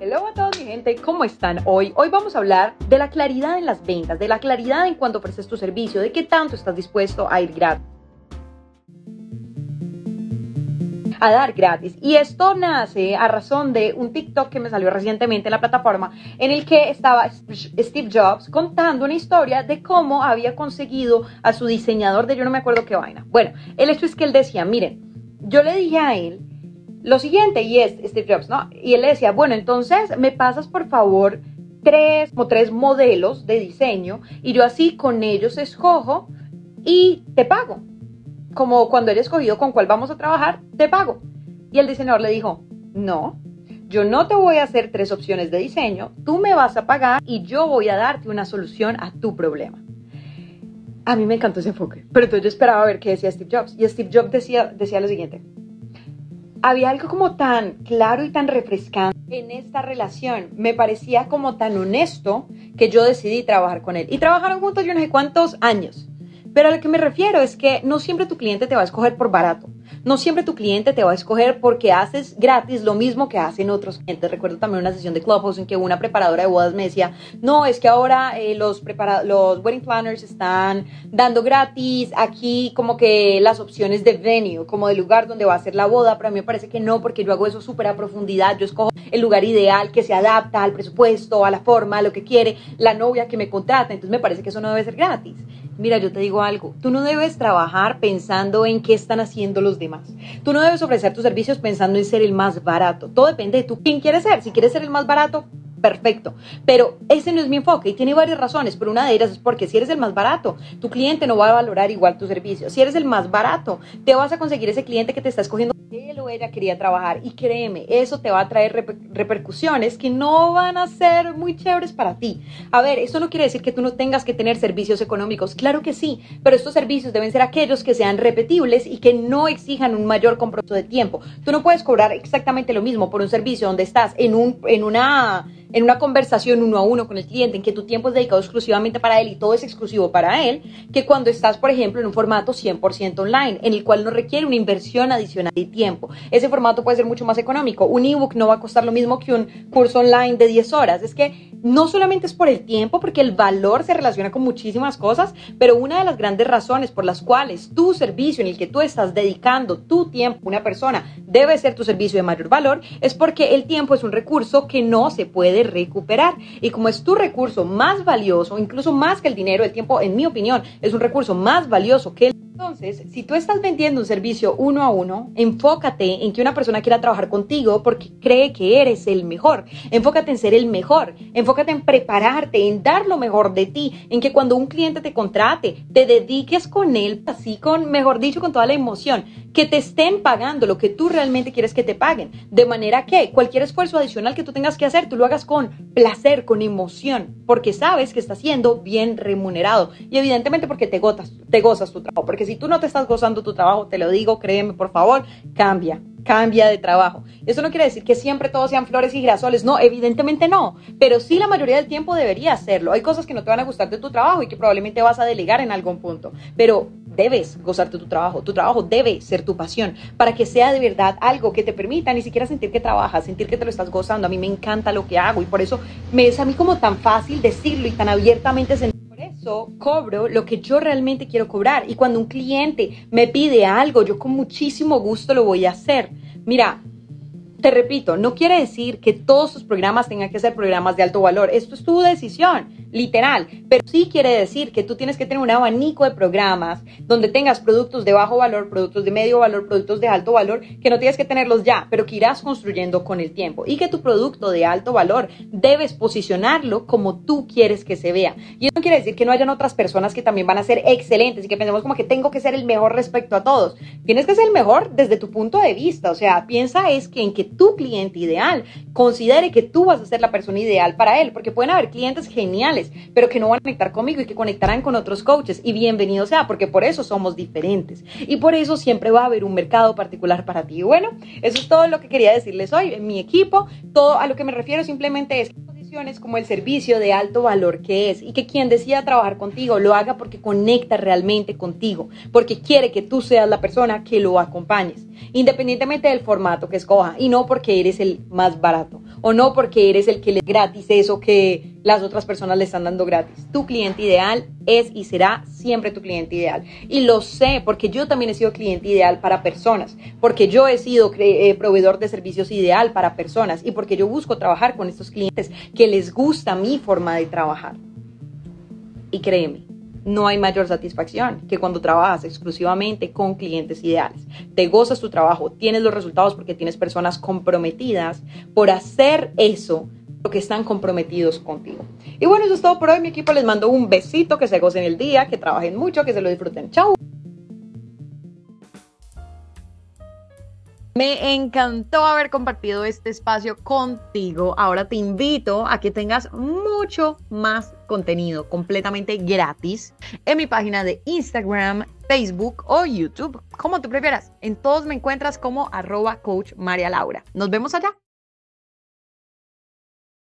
Hello a todos mi gente, ¿cómo están hoy? Hoy vamos a hablar de la claridad en las ventas, de la claridad en cuanto ofreces tu servicio, de qué tanto estás dispuesto a ir gratis. a dar gratis. Y esto nace a razón de un TikTok que me salió recientemente en la plataforma en el que estaba Steve Jobs contando una historia de cómo había conseguido a su diseñador de yo no me acuerdo qué vaina. Bueno, el hecho es que él decía, miren, yo le dije a él lo siguiente, y es Steve Jobs, ¿no? Y él le decía, bueno, entonces me pasas por favor tres o tres modelos de diseño y yo así con ellos escojo y te pago. Como cuando he escogido con cuál vamos a trabajar, te pago. Y el diseñador le dijo, no, yo no te voy a hacer tres opciones de diseño, tú me vas a pagar y yo voy a darte una solución a tu problema. A mí me encantó ese enfoque, pero entonces yo esperaba ver qué decía Steve Jobs. Y Steve Jobs decía, decía lo siguiente, había algo como tan claro y tan refrescante en esta relación. Me parecía como tan honesto que yo decidí trabajar con él. Y trabajaron juntos yo no sé cuántos años. Pero a lo que me refiero es que no siempre tu cliente te va a escoger por barato. No siempre tu cliente te va a escoger porque haces gratis lo mismo que hacen otros clientes. Recuerdo también una sesión de Clubhouse en que una preparadora de bodas me decía, no, es que ahora eh, los, los wedding planners están dando gratis aquí como que las opciones de venue, como de lugar donde va a ser la boda, pero a mí me parece que no, porque yo hago eso súper a profundidad. Yo escojo el lugar ideal que se adapta al presupuesto, a la forma, a lo que quiere la novia que me contrata. Entonces me parece que eso no debe ser gratis. Mira, yo te digo algo, tú no debes trabajar pensando en qué están haciendo los demás. Tú no debes ofrecer tus servicios pensando en ser el más barato. Todo depende de tú quién quieres ser. Si quieres ser el más barato, perfecto. Pero ese no es mi enfoque y tiene varias razones, pero una de ellas es porque si eres el más barato, tu cliente no va a valorar igual tu servicio. Si eres el más barato, te vas a conseguir ese cliente que te está escogiendo él o ella quería trabajar y créeme, eso te va a traer repercusiones que no van a ser muy chéveres para ti. A ver, eso no quiere decir que tú no tengas que tener servicios económicos, claro que sí, pero estos servicios deben ser aquellos que sean repetibles y que no exijan un mayor compromiso de tiempo. Tú no puedes cobrar exactamente lo mismo por un servicio donde estás en un en una en una conversación uno a uno con el cliente, en que tu tiempo es dedicado exclusivamente para él y todo es exclusivo para él, que cuando estás, por ejemplo, en un formato 100% online, en el cual no requiere una inversión adicional de tiempo. Ese formato puede ser mucho más económico. Un ebook no va a costar lo mismo que un curso online de 10 horas. Es que no solamente es por el tiempo, porque el valor se relaciona con muchísimas cosas, pero una de las grandes razones por las cuales tu servicio en el que tú estás dedicando tu tiempo a una persona debe ser tu servicio de mayor valor, es porque el tiempo es un recurso que no se puede recuperar. Y como es tu recurso más valioso, incluso más que el dinero, el tiempo, en mi opinión, es un recurso más valioso que el entonces, si tú estás vendiendo un servicio uno a uno, enfócate en que una persona quiera trabajar contigo porque cree que eres el mejor. Enfócate en ser el mejor. Enfócate en prepararte, en dar lo mejor de ti, en que cuando un cliente te contrate, te dediques con él, así con, mejor dicho, con toda la emoción, que te estén pagando lo que tú realmente quieres que te paguen. De manera que cualquier esfuerzo adicional que tú tengas que hacer, tú lo hagas con placer, con emoción, porque sabes que estás siendo bien remunerado. Y evidentemente porque te, gozas tu trabajo, porque si tú no te estás gozando tu trabajo, te lo digo, créeme, por favor, cambia, cambia de trabajo. Eso no quiere decir que siempre todos sean flores y girasoles, no, evidentemente no, pero sí la mayoría del tiempo debería hacerlo. Hay cosas que no te van a gustar de tu trabajo y que probablemente vas a delegar en algún punto, pero debes gozarte tu trabajo, tu trabajo debe ser tu pasión, para que sea de verdad algo que te permita ni siquiera sentir que trabajas, sentir que te lo estás gozando. A mí me encanta lo que hago y por eso me es a mí como tan fácil decirlo y tan abiertamente sentir cobro lo que yo realmente quiero cobrar. Y cuando un cliente me pide algo, yo con muchísimo gusto lo voy a hacer. Mira, te repito, no quiere decir que todos tus programas tengan que ser programas de alto valor. Esto es tu decisión literal, pero sí quiere decir que tú tienes que tener un abanico de programas donde tengas productos de bajo valor, productos de medio valor, productos de alto valor, que no tienes que tenerlos ya, pero que irás construyendo con el tiempo y que tu producto de alto valor debes posicionarlo como tú quieres que se vea. Y eso no quiere decir que no hayan otras personas que también van a ser excelentes y que pensemos como que tengo que ser el mejor respecto a todos. Tienes que ser el mejor desde tu punto de vista, o sea, piensa es que en que tu cliente ideal considere que tú vas a ser la persona ideal para él, porque pueden haber clientes geniales, pero que no van a conectar conmigo y que conectarán con otros coaches y bienvenido sea, porque por eso somos diferentes y por eso siempre va a haber un mercado particular para ti. Bueno, eso es todo lo que quería decirles hoy. En mi equipo, todo a lo que me refiero simplemente es como el servicio de alto valor que es y que quien decida trabajar contigo lo haga porque conecta realmente contigo, porque quiere que tú seas la persona que lo acompañes, independientemente del formato que escoja y no porque eres el más barato o no porque eres el que le gratis eso que las otras personas le están dando gratis. Tu cliente ideal es y será siempre tu cliente ideal. Y lo sé porque yo también he sido cliente ideal para personas, porque yo he sido eh, proveedor de servicios ideal para personas y porque yo busco trabajar con estos clientes que les gusta mi forma de trabajar. Y créeme, no hay mayor satisfacción que cuando trabajas exclusivamente con clientes ideales. Te gozas tu trabajo, tienes los resultados porque tienes personas comprometidas por hacer eso que están comprometidos contigo. Y bueno, eso es todo por hoy. Mi equipo les mando un besito, que se gocen el día, que trabajen mucho, que se lo disfruten. Chao. Me encantó haber compartido este espacio contigo. Ahora te invito a que tengas mucho más contenido completamente gratis en mi página de Instagram, Facebook o YouTube, como tú prefieras. En todos me encuentras como arroba coach María Laura. Nos vemos allá.